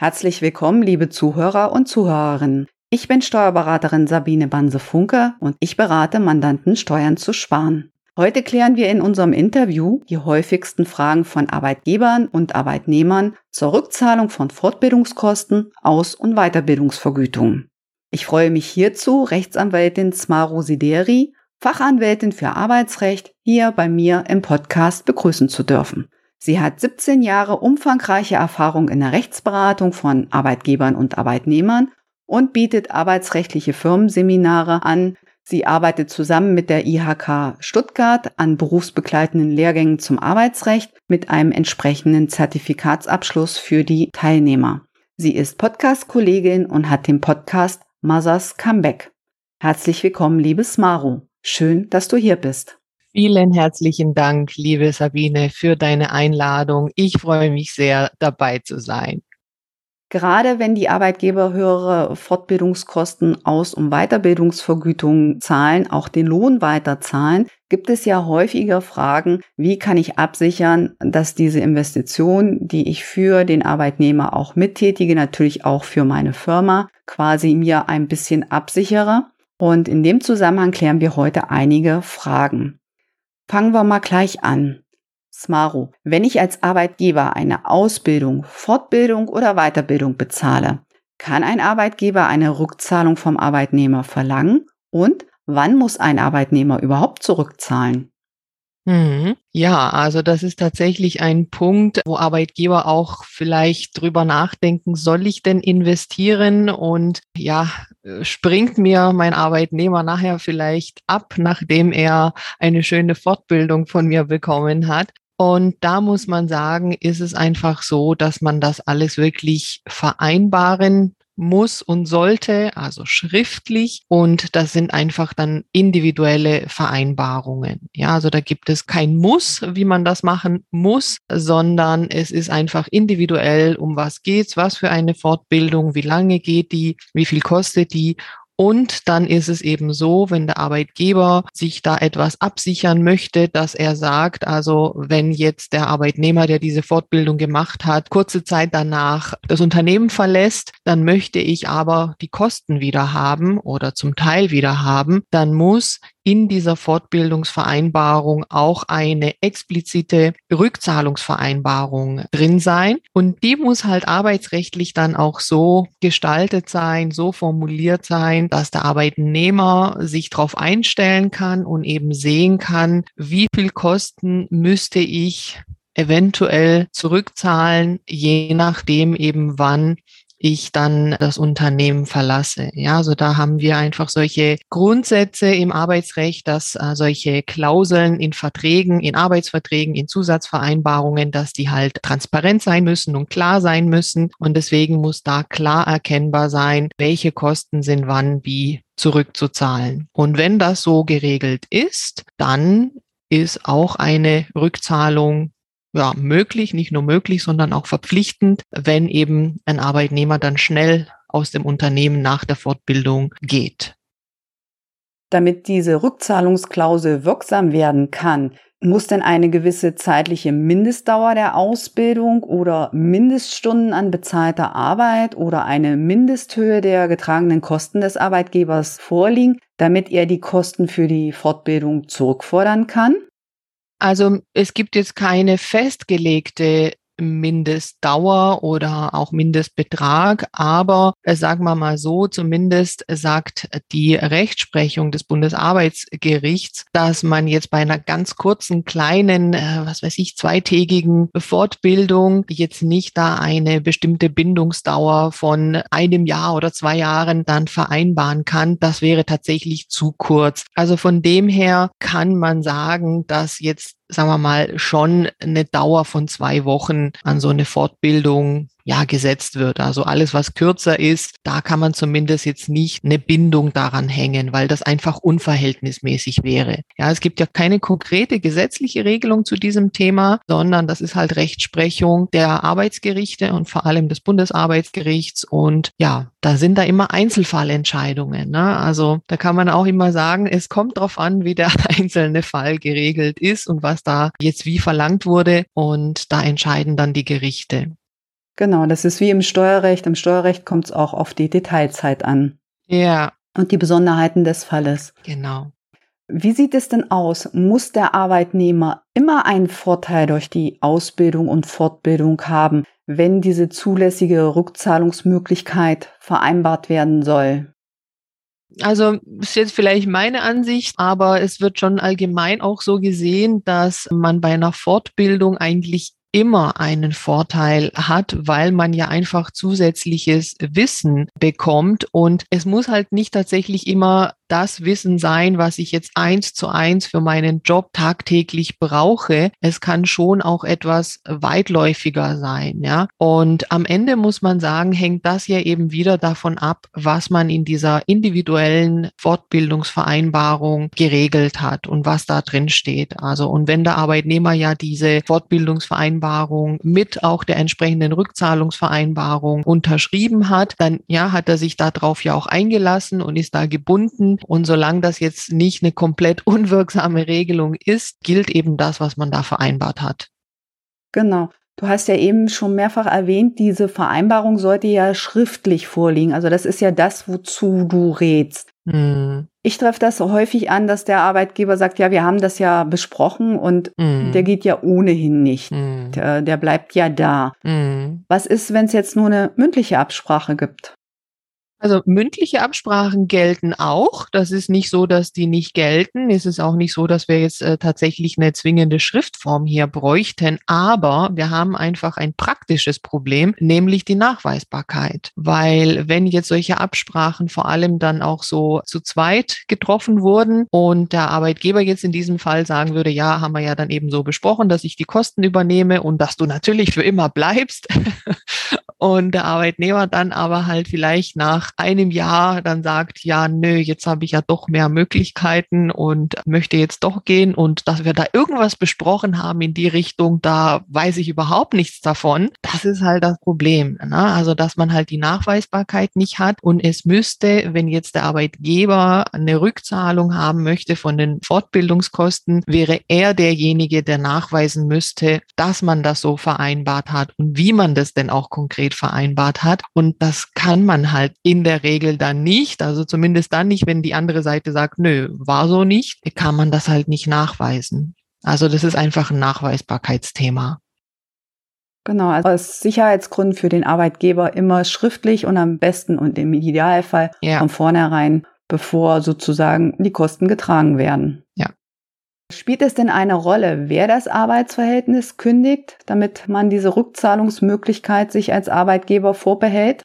Herzlich willkommen, liebe Zuhörer und Zuhörerinnen. Ich bin Steuerberaterin Sabine Banse-Funke und ich berate Mandanten, Steuern zu sparen. Heute klären wir in unserem Interview die häufigsten Fragen von Arbeitgebern und Arbeitnehmern zur Rückzahlung von Fortbildungskosten, Aus- und Weiterbildungsvergütungen. Ich freue mich hierzu, Rechtsanwältin Smaro Sideri, Fachanwältin für Arbeitsrecht, hier bei mir im Podcast begrüßen zu dürfen. Sie hat 17 Jahre umfangreiche Erfahrung in der Rechtsberatung von Arbeitgebern und Arbeitnehmern und bietet arbeitsrechtliche Firmenseminare an. Sie arbeitet zusammen mit der IHK Stuttgart an berufsbegleitenden Lehrgängen zum Arbeitsrecht mit einem entsprechenden Zertifikatsabschluss für die Teilnehmer. Sie ist Podcast-Kollegin und hat den Podcast Mothers Comeback. Herzlich willkommen, liebes Maru. Schön, dass du hier bist. Vielen herzlichen Dank, liebe Sabine, für deine Einladung. Ich freue mich sehr, dabei zu sein. Gerade wenn die Arbeitgeber höhere Fortbildungskosten aus- und Weiterbildungsvergütungen zahlen, auch den Lohn weiterzahlen, gibt es ja häufiger Fragen, wie kann ich absichern, dass diese Investition, die ich für den Arbeitnehmer auch mittätige, natürlich auch für meine Firma, quasi mir ein bisschen absichere. Und in dem Zusammenhang klären wir heute einige Fragen. Fangen wir mal gleich an. Smaro, wenn ich als Arbeitgeber eine Ausbildung, Fortbildung oder Weiterbildung bezahle, kann ein Arbeitgeber eine Rückzahlung vom Arbeitnehmer verlangen? Und wann muss ein Arbeitnehmer überhaupt zurückzahlen? Mhm. Ja, also das ist tatsächlich ein Punkt, wo Arbeitgeber auch vielleicht drüber nachdenken, soll ich denn investieren und ja, springt mir mein Arbeitnehmer nachher vielleicht ab, nachdem er eine schöne Fortbildung von mir bekommen hat. Und da muss man sagen, ist es einfach so, dass man das alles wirklich vereinbaren muss und sollte, also schriftlich. Und das sind einfach dann individuelle Vereinbarungen. Ja, also da gibt es kein Muss, wie man das machen muss, sondern es ist einfach individuell, um was geht's, was für eine Fortbildung, wie lange geht die, wie viel kostet die und dann ist es eben so, wenn der Arbeitgeber sich da etwas absichern möchte, dass er sagt, also wenn jetzt der Arbeitnehmer, der diese Fortbildung gemacht hat, kurze Zeit danach das Unternehmen verlässt, dann möchte ich aber die Kosten wieder haben oder zum Teil wieder haben, dann muss in dieser Fortbildungsvereinbarung auch eine explizite Rückzahlungsvereinbarung drin sein. Und die muss halt arbeitsrechtlich dann auch so gestaltet sein, so formuliert sein, dass der Arbeitnehmer sich darauf einstellen kann und eben sehen kann, wie viel Kosten müsste ich eventuell zurückzahlen, je nachdem eben wann ich dann das Unternehmen verlasse. Ja, also da haben wir einfach solche Grundsätze im Arbeitsrecht, dass äh, solche Klauseln in Verträgen, in Arbeitsverträgen, in Zusatzvereinbarungen, dass die halt transparent sein müssen und klar sein müssen. Und deswegen muss da klar erkennbar sein, welche Kosten sind wann wie zurückzuzahlen. Und wenn das so geregelt ist, dann ist auch eine Rückzahlung ja, möglich, nicht nur möglich, sondern auch verpflichtend, wenn eben ein Arbeitnehmer dann schnell aus dem Unternehmen nach der Fortbildung geht. Damit diese Rückzahlungsklausel wirksam werden kann, muss denn eine gewisse zeitliche Mindestdauer der Ausbildung oder Mindeststunden an bezahlter Arbeit oder eine Mindesthöhe der getragenen Kosten des Arbeitgebers vorliegen, damit er die Kosten für die Fortbildung zurückfordern kann? Also es gibt jetzt keine festgelegte Mindestdauer oder auch Mindestbetrag. Aber äh, sagen wir mal so, zumindest sagt die Rechtsprechung des Bundesarbeitsgerichts, dass man jetzt bei einer ganz kurzen, kleinen, äh, was weiß ich, zweitägigen Fortbildung jetzt nicht da eine bestimmte Bindungsdauer von einem Jahr oder zwei Jahren dann vereinbaren kann. Das wäre tatsächlich zu kurz. Also von dem her kann man sagen, dass jetzt sagen wir mal, schon eine Dauer von zwei Wochen an so eine Fortbildung ja gesetzt wird. Also alles, was kürzer ist, da kann man zumindest jetzt nicht eine Bindung daran hängen, weil das einfach unverhältnismäßig wäre. Ja, es gibt ja keine konkrete gesetzliche Regelung zu diesem Thema, sondern das ist halt Rechtsprechung der Arbeitsgerichte und vor allem des Bundesarbeitsgerichts. Und ja, da sind da immer Einzelfallentscheidungen. Ne? Also da kann man auch immer sagen, es kommt darauf an, wie der einzelne Fall geregelt ist und was da jetzt wie verlangt wurde. Und da entscheiden dann die Gerichte. Genau, das ist wie im Steuerrecht. Im Steuerrecht kommt es auch auf die Detailzeit an. Ja. Und die Besonderheiten des Falles. Genau. Wie sieht es denn aus? Muss der Arbeitnehmer immer einen Vorteil durch die Ausbildung und Fortbildung haben, wenn diese zulässige Rückzahlungsmöglichkeit vereinbart werden soll? Also ist jetzt vielleicht meine Ansicht, aber es wird schon allgemein auch so gesehen, dass man bei einer Fortbildung eigentlich immer einen Vorteil hat, weil man ja einfach zusätzliches Wissen bekommt. Und es muss halt nicht tatsächlich immer das Wissen sein, was ich jetzt eins zu eins für meinen Job tagtäglich brauche. Es kann schon auch etwas weitläufiger sein, ja. Und am Ende muss man sagen, hängt das ja eben wieder davon ab, was man in dieser individuellen Fortbildungsvereinbarung geregelt hat und was da drin steht. Also, und wenn der Arbeitnehmer ja diese Fortbildungsvereinbarung mit auch der entsprechenden Rückzahlungsvereinbarung unterschrieben hat, dann ja, hat er sich darauf ja auch eingelassen und ist da gebunden und solange das jetzt nicht eine komplett unwirksame Regelung ist, gilt eben das, was man da vereinbart hat. Genau. Du hast ja eben schon mehrfach erwähnt, diese Vereinbarung sollte ja schriftlich vorliegen. Also das ist ja das, wozu du rätst. Mm. Ich treffe das häufig an, dass der Arbeitgeber sagt, ja, wir haben das ja besprochen und mm. der geht ja ohnehin nicht. Mm. Der, der, bleibt ja da. Hm. Was ist, wenn es jetzt nur eine mündliche Absprache gibt? Also mündliche Absprachen gelten auch. Das ist nicht so, dass die nicht gelten. Es ist auch nicht so, dass wir jetzt äh, tatsächlich eine zwingende Schriftform hier bräuchten. Aber wir haben einfach ein praktisches Problem, nämlich die Nachweisbarkeit. Weil wenn jetzt solche Absprachen vor allem dann auch so zu zweit getroffen wurden und der Arbeitgeber jetzt in diesem Fall sagen würde, ja, haben wir ja dann eben so besprochen, dass ich die Kosten übernehme und dass du natürlich für immer bleibst. und der Arbeitnehmer dann aber halt vielleicht nach einem Jahr dann sagt, ja, nö, jetzt habe ich ja doch mehr Möglichkeiten und möchte jetzt doch gehen und dass wir da irgendwas besprochen haben in die Richtung, da weiß ich überhaupt nichts davon. Das ist halt das Problem. Ne? Also, dass man halt die Nachweisbarkeit nicht hat und es müsste, wenn jetzt der Arbeitgeber eine Rückzahlung haben möchte von den Fortbildungskosten, wäre er derjenige, der nachweisen müsste, dass man das so vereinbart hat und wie man das denn auch konkret vereinbart hat. Und das kann man halt in der Regel dann nicht. Also zumindest dann nicht, wenn die andere Seite sagt, nö, war so nicht, kann man das halt nicht nachweisen. Also das ist einfach ein Nachweisbarkeitsthema. Genau, also als Sicherheitsgrund für den Arbeitgeber immer schriftlich und am besten und im Idealfall ja. von vornherein, bevor sozusagen die Kosten getragen werden. Ja. Spielt es denn eine Rolle, wer das Arbeitsverhältnis kündigt, damit man diese Rückzahlungsmöglichkeit sich als Arbeitgeber vorbehält?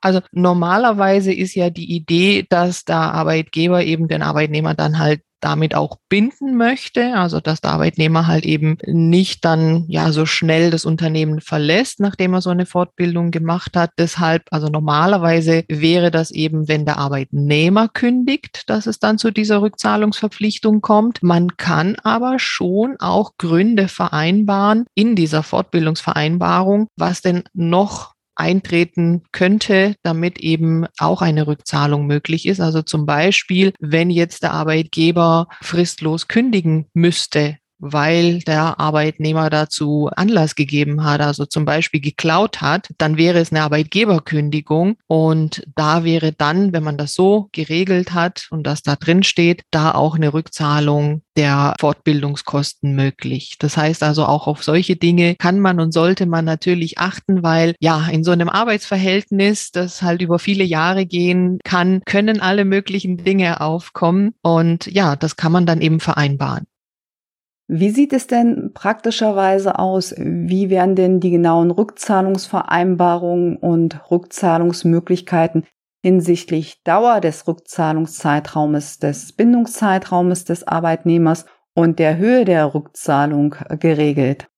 Also normalerweise ist ja die Idee, dass der Arbeitgeber eben den Arbeitnehmer dann halt damit auch binden möchte, also dass der Arbeitnehmer halt eben nicht dann ja so schnell das Unternehmen verlässt, nachdem er so eine Fortbildung gemacht hat. Deshalb, also normalerweise wäre das eben, wenn der Arbeitnehmer kündigt, dass es dann zu dieser Rückzahlungsverpflichtung kommt. Man kann aber schon auch Gründe vereinbaren in dieser Fortbildungsvereinbarung, was denn noch eintreten könnte, damit eben auch eine Rückzahlung möglich ist. Also zum Beispiel, wenn jetzt der Arbeitgeber fristlos kündigen müsste weil der Arbeitnehmer dazu Anlass gegeben hat, also zum Beispiel geklaut hat, dann wäre es eine Arbeitgeberkündigung und da wäre dann, wenn man das so geregelt hat und das da drin steht, da auch eine Rückzahlung der Fortbildungskosten möglich. Das heißt also auch auf solche Dinge kann man und sollte man natürlich achten, weil ja, in so einem Arbeitsverhältnis, das halt über viele Jahre gehen kann, können alle möglichen Dinge aufkommen und ja, das kann man dann eben vereinbaren. Wie sieht es denn praktischerweise aus? Wie werden denn die genauen Rückzahlungsvereinbarungen und Rückzahlungsmöglichkeiten hinsichtlich Dauer des Rückzahlungszeitraumes, des Bindungszeitraumes des Arbeitnehmers und der Höhe der Rückzahlung geregelt?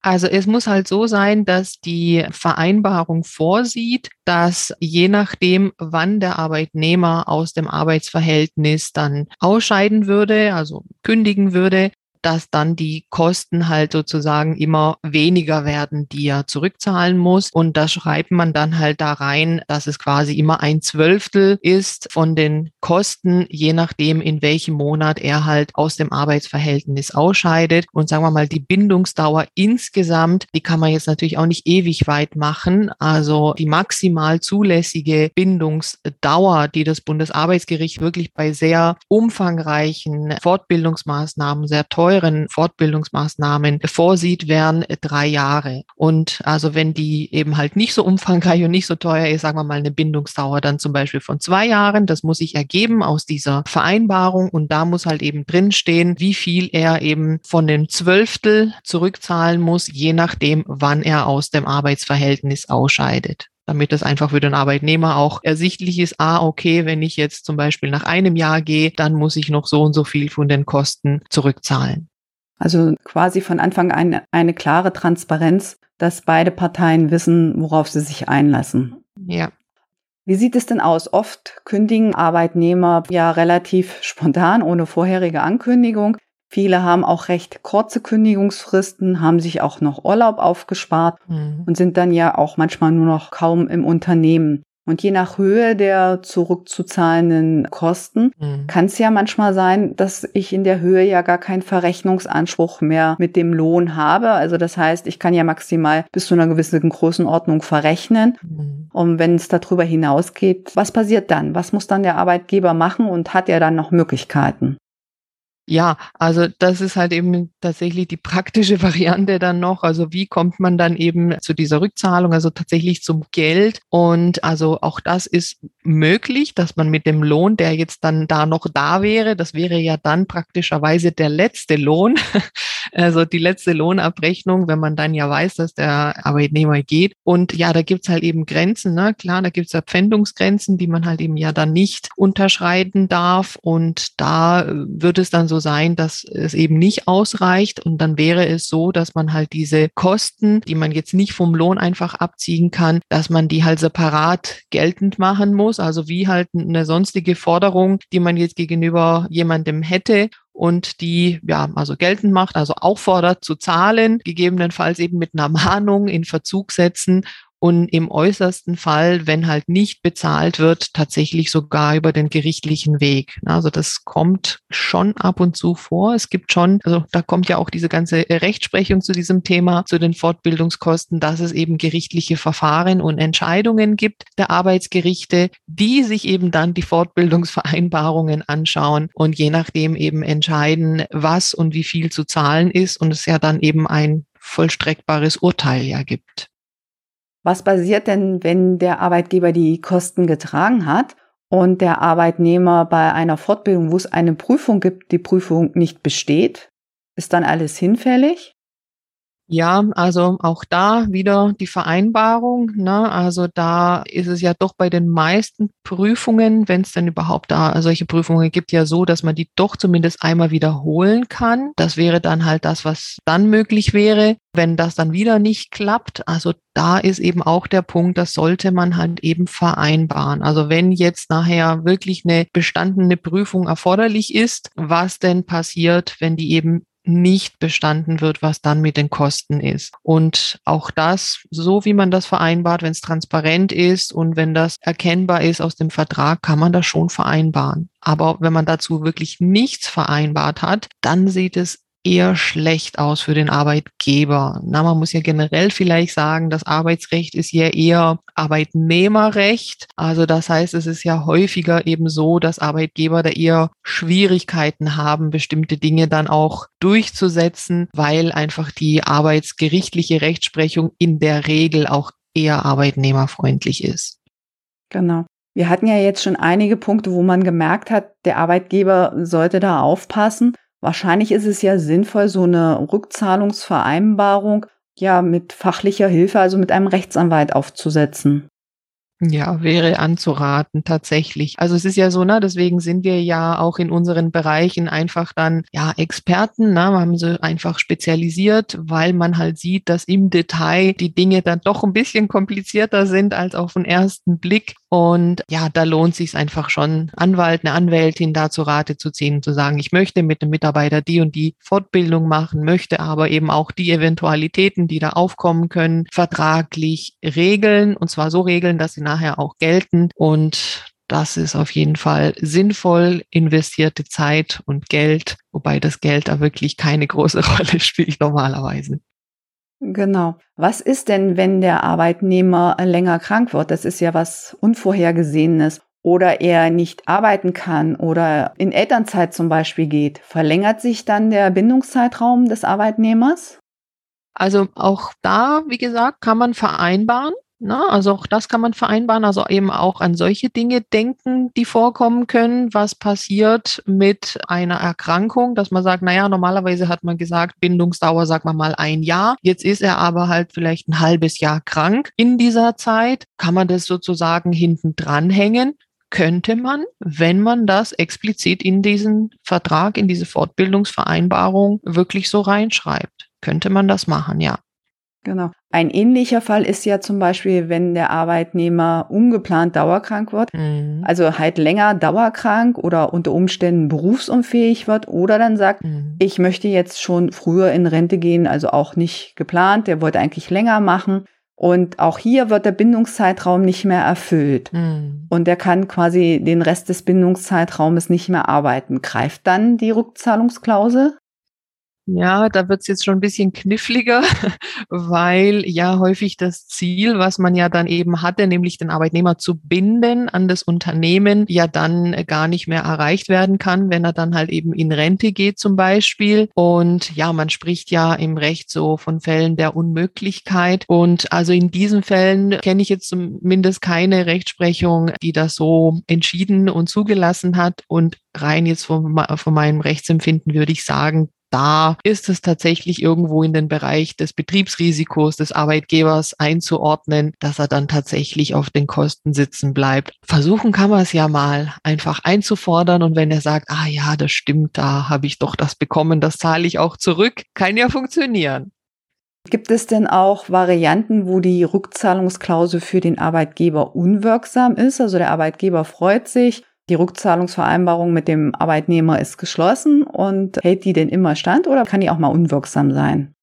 Also es muss halt so sein, dass die Vereinbarung vorsieht, dass je nachdem, wann der Arbeitnehmer aus dem Arbeitsverhältnis dann ausscheiden würde, also kündigen würde, dass dann die Kosten halt sozusagen immer weniger werden, die er zurückzahlen muss. Und da schreibt man dann halt da rein, dass es quasi immer ein Zwölftel ist von den Kosten, je nachdem, in welchem Monat er halt aus dem Arbeitsverhältnis ausscheidet. Und sagen wir mal, die Bindungsdauer insgesamt, die kann man jetzt natürlich auch nicht ewig weit machen. Also die maximal zulässige Bindungsdauer, die das Bundesarbeitsgericht wirklich bei sehr umfangreichen Fortbildungsmaßnahmen, sehr teuren Fortbildungsmaßnahmen vorsieht, wären drei Jahre. Und also wenn die eben halt nicht so umfangreich und nicht so teuer ist, sagen wir mal eine Bindungsdauer dann zum Beispiel von zwei Jahren, das muss sich ergeben aus dieser Vereinbarung und da muss halt eben drinstehen, wie viel er eben von dem Zwölftel zurückzahlen muss, je nachdem, wann er aus dem Arbeitsverhältnis ausscheidet damit es einfach für den Arbeitnehmer auch ersichtlich ist, ah, okay, wenn ich jetzt zum Beispiel nach einem Jahr gehe, dann muss ich noch so und so viel von den Kosten zurückzahlen. Also quasi von Anfang an eine klare Transparenz, dass beide Parteien wissen, worauf sie sich einlassen. Ja. Wie sieht es denn aus? Oft kündigen Arbeitnehmer ja relativ spontan, ohne vorherige Ankündigung. Viele haben auch recht kurze Kündigungsfristen, haben sich auch noch Urlaub aufgespart mhm. und sind dann ja auch manchmal nur noch kaum im Unternehmen. Und je nach Höhe der zurückzuzahlenden Kosten mhm. kann es ja manchmal sein, dass ich in der Höhe ja gar keinen Verrechnungsanspruch mehr mit dem Lohn habe. Also das heißt, ich kann ja maximal bis zu einer gewissen Größenordnung verrechnen. Mhm. Und wenn es darüber hinausgeht, was passiert dann? Was muss dann der Arbeitgeber machen und hat er dann noch Möglichkeiten? Ja, also das ist halt eben tatsächlich die praktische Variante dann noch. Also wie kommt man dann eben zu dieser Rückzahlung, also tatsächlich zum Geld? Und also auch das ist möglich, dass man mit dem Lohn, der jetzt dann da noch da wäre, das wäre ja dann praktischerweise der letzte Lohn, also die letzte Lohnabrechnung, wenn man dann ja weiß, dass der Arbeitnehmer geht. Und ja, da gibt's halt eben Grenzen, ne? Klar, da gibt's ja Pfändungsgrenzen, die man halt eben ja dann nicht unterschreiten darf. Und da wird es dann so sein, dass es eben nicht ausreicht. Und dann wäre es so, dass man halt diese Kosten, die man jetzt nicht vom Lohn einfach abziehen kann, dass man die halt separat geltend machen muss. Also wie halt eine sonstige Forderung, die man jetzt gegenüber jemandem hätte und die ja also geltend macht, also auffordert zu zahlen, gegebenenfalls eben mit einer Mahnung in Verzug setzen und im äußersten Fall, wenn halt nicht bezahlt wird, tatsächlich sogar über den gerichtlichen Weg. Also das kommt schon ab und zu vor. Es gibt schon, also da kommt ja auch diese ganze Rechtsprechung zu diesem Thema, zu den Fortbildungskosten, dass es eben gerichtliche Verfahren und Entscheidungen gibt der Arbeitsgerichte, die sich eben dann die Fortbildungsvereinbarungen anschauen und je nachdem eben entscheiden, was und wie viel zu zahlen ist und es ja dann eben ein vollstreckbares Urteil ja gibt. Was passiert denn, wenn der Arbeitgeber die Kosten getragen hat und der Arbeitnehmer bei einer Fortbildung, wo es eine Prüfung gibt, die Prüfung nicht besteht? Ist dann alles hinfällig? Ja, also auch da wieder die Vereinbarung. Ne? Also da ist es ja doch bei den meisten Prüfungen, wenn es denn überhaupt da solche Prüfungen gibt, ja so, dass man die doch zumindest einmal wiederholen kann. Das wäre dann halt das, was dann möglich wäre. Wenn das dann wieder nicht klappt, also da ist eben auch der Punkt, das sollte man halt eben vereinbaren. Also wenn jetzt nachher wirklich eine bestandene Prüfung erforderlich ist, was denn passiert, wenn die eben nicht bestanden wird, was dann mit den Kosten ist. Und auch das, so wie man das vereinbart, wenn es transparent ist und wenn das erkennbar ist aus dem Vertrag, kann man das schon vereinbaren. Aber wenn man dazu wirklich nichts vereinbart hat, dann sieht es eher schlecht aus für den Arbeitgeber. Na, man muss ja generell vielleicht sagen, das Arbeitsrecht ist ja eher Arbeitnehmerrecht. Also das heißt, es ist ja häufiger eben so, dass Arbeitgeber da eher Schwierigkeiten haben, bestimmte Dinge dann auch durchzusetzen, weil einfach die arbeitsgerichtliche Rechtsprechung in der Regel auch eher arbeitnehmerfreundlich ist. Genau. Wir hatten ja jetzt schon einige Punkte, wo man gemerkt hat, der Arbeitgeber sollte da aufpassen. Wahrscheinlich ist es ja sinnvoll, so eine Rückzahlungsvereinbarung ja mit fachlicher Hilfe, also mit einem Rechtsanwalt aufzusetzen. Ja, wäre anzuraten, tatsächlich. Also es ist ja so, ne, deswegen sind wir ja auch in unseren Bereichen einfach dann, ja, Experten, ne, wir haben sie einfach spezialisiert, weil man halt sieht, dass im Detail die Dinge dann doch ein bisschen komplizierter sind als auf den ersten Blick. Und ja, da lohnt sich einfach schon, Anwalt, eine Anwältin da zu Rate zu ziehen zu sagen, ich möchte mit dem Mitarbeiter die und die Fortbildung machen, möchte aber eben auch die Eventualitäten, die da aufkommen können, vertraglich regeln und zwar so regeln, dass sie nachher auch gelten. Und das ist auf jeden Fall sinnvoll investierte Zeit und Geld, wobei das Geld da wirklich keine große Rolle spielt normalerweise. Genau. Was ist denn, wenn der Arbeitnehmer länger krank wird? Das ist ja was Unvorhergesehenes. Oder er nicht arbeiten kann oder in Elternzeit zum Beispiel geht. Verlängert sich dann der Bindungszeitraum des Arbeitnehmers? Also auch da, wie gesagt, kann man vereinbaren. Na, ne? also auch das kann man vereinbaren, also eben auch an solche Dinge denken, die vorkommen können. Was passiert mit einer Erkrankung, dass man sagt, naja, normalerweise hat man gesagt, Bindungsdauer, sagt man mal ein Jahr. Jetzt ist er aber halt vielleicht ein halbes Jahr krank. In dieser Zeit kann man das sozusagen hinten dranhängen könnte man, wenn man das explizit in diesen Vertrag, in diese Fortbildungsvereinbarung wirklich so reinschreibt. Könnte man das machen, ja. Genau. Ein ähnlicher Fall ist ja zum Beispiel, wenn der Arbeitnehmer ungeplant dauerkrank wird, mhm. also halt länger dauerkrank oder unter Umständen berufsunfähig wird oder dann sagt, mhm. ich möchte jetzt schon früher in Rente gehen, also auch nicht geplant, der wollte eigentlich länger machen. Und auch hier wird der Bindungszeitraum nicht mehr erfüllt. Mhm. Und er kann quasi den Rest des Bindungszeitraumes nicht mehr arbeiten. Greift dann die Rückzahlungsklausel? Ja, da wird es jetzt schon ein bisschen kniffliger, weil ja häufig das Ziel, was man ja dann eben hatte, nämlich den Arbeitnehmer zu binden an das Unternehmen, ja dann gar nicht mehr erreicht werden kann, wenn er dann halt eben in Rente geht zum Beispiel. Und ja, man spricht ja im Recht so von Fällen der Unmöglichkeit. Und also in diesen Fällen kenne ich jetzt zumindest keine Rechtsprechung, die das so entschieden und zugelassen hat. Und rein jetzt von, von meinem Rechtsempfinden würde ich sagen, da ist es tatsächlich irgendwo in den Bereich des Betriebsrisikos des Arbeitgebers einzuordnen, dass er dann tatsächlich auf den Kosten sitzen bleibt. Versuchen kann man es ja mal einfach einzufordern und wenn er sagt, ah ja, das stimmt, da habe ich doch das bekommen, das zahle ich auch zurück, kann ja funktionieren. Gibt es denn auch Varianten, wo die Rückzahlungsklausel für den Arbeitgeber unwirksam ist? Also der Arbeitgeber freut sich, die Rückzahlungsvereinbarung mit dem Arbeitnehmer ist geschlossen und hält die denn immer stand oder kann die auch mal unwirksam sein?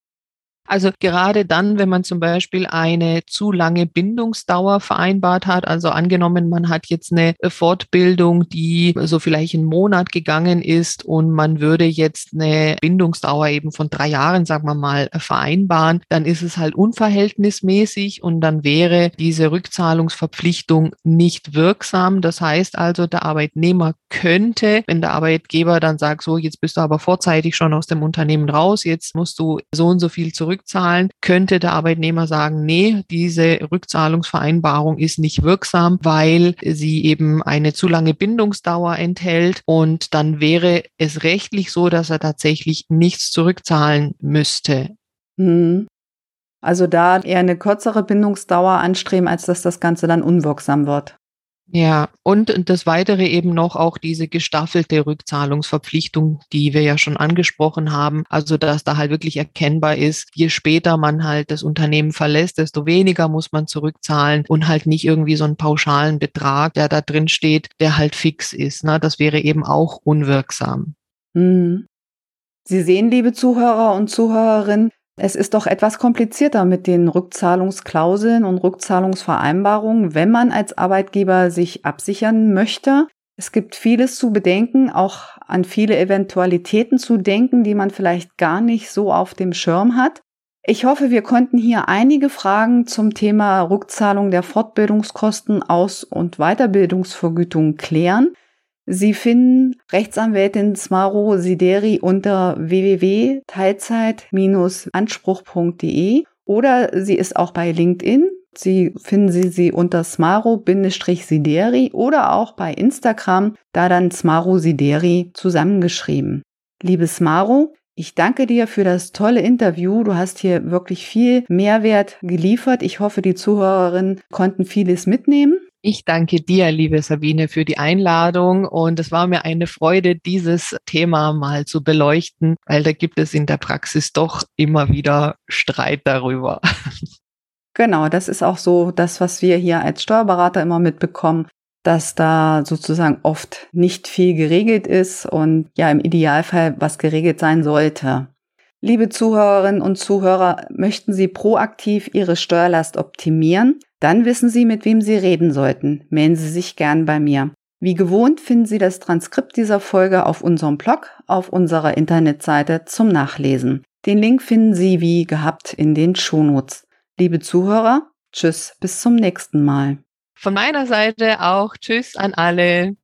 Also gerade dann, wenn man zum Beispiel eine zu lange Bindungsdauer vereinbart hat, also angenommen, man hat jetzt eine Fortbildung, die so vielleicht einen Monat gegangen ist und man würde jetzt eine Bindungsdauer eben von drei Jahren, sagen wir mal, vereinbaren, dann ist es halt unverhältnismäßig und dann wäre diese Rückzahlungsverpflichtung nicht wirksam. Das heißt also, der Arbeitnehmer könnte, wenn der Arbeitgeber dann sagt, so, jetzt bist du aber vorzeitig schon aus dem Unternehmen raus, jetzt musst du so und so viel zurück zurückzahlen, könnte der Arbeitnehmer sagen, nee, diese Rückzahlungsvereinbarung ist nicht wirksam, weil sie eben eine zu lange Bindungsdauer enthält und dann wäre es rechtlich so, dass er tatsächlich nichts zurückzahlen müsste. Mhm. Also da eher eine kürzere Bindungsdauer anstreben, als dass das Ganze dann unwirksam wird. Ja, und das weitere eben noch auch diese gestaffelte Rückzahlungsverpflichtung, die wir ja schon angesprochen haben. Also, dass da halt wirklich erkennbar ist, je später man halt das Unternehmen verlässt, desto weniger muss man zurückzahlen und halt nicht irgendwie so einen pauschalen Betrag, der da drin steht, der halt fix ist. Ne? Das wäre eben auch unwirksam. Mhm. Sie sehen, liebe Zuhörer und Zuhörerinnen, es ist doch etwas komplizierter mit den Rückzahlungsklauseln und Rückzahlungsvereinbarungen, wenn man als Arbeitgeber sich absichern möchte. Es gibt vieles zu bedenken, auch an viele Eventualitäten zu denken, die man vielleicht gar nicht so auf dem Schirm hat. Ich hoffe, wir konnten hier einige Fragen zum Thema Rückzahlung der Fortbildungskosten, Aus- und Weiterbildungsvergütung klären. Sie finden Rechtsanwältin Smaro Sideri unter www.teilzeit-anspruch.de oder sie ist auch bei LinkedIn. Sie finden Sie sie unter Smaro-Sideri oder auch bei Instagram, da dann Smaro Sideri zusammengeschrieben. Liebe Smaro, ich danke dir für das tolle Interview. Du hast hier wirklich viel Mehrwert geliefert. Ich hoffe, die Zuhörerinnen konnten vieles mitnehmen. Ich danke dir, liebe Sabine, für die Einladung und es war mir eine Freude, dieses Thema mal zu beleuchten, weil da gibt es in der Praxis doch immer wieder Streit darüber. Genau, das ist auch so das, was wir hier als Steuerberater immer mitbekommen, dass da sozusagen oft nicht viel geregelt ist und ja im Idealfall was geregelt sein sollte. Liebe Zuhörerinnen und Zuhörer, möchten Sie proaktiv Ihre Steuerlast optimieren? Dann wissen Sie, mit wem Sie reden sollten. Melden Sie sich gern bei mir. Wie gewohnt finden Sie das Transkript dieser Folge auf unserem Blog auf unserer Internetseite zum Nachlesen. Den Link finden Sie wie gehabt in den Shownotes. Liebe Zuhörer, tschüss, bis zum nächsten Mal. Von meiner Seite auch tschüss an alle.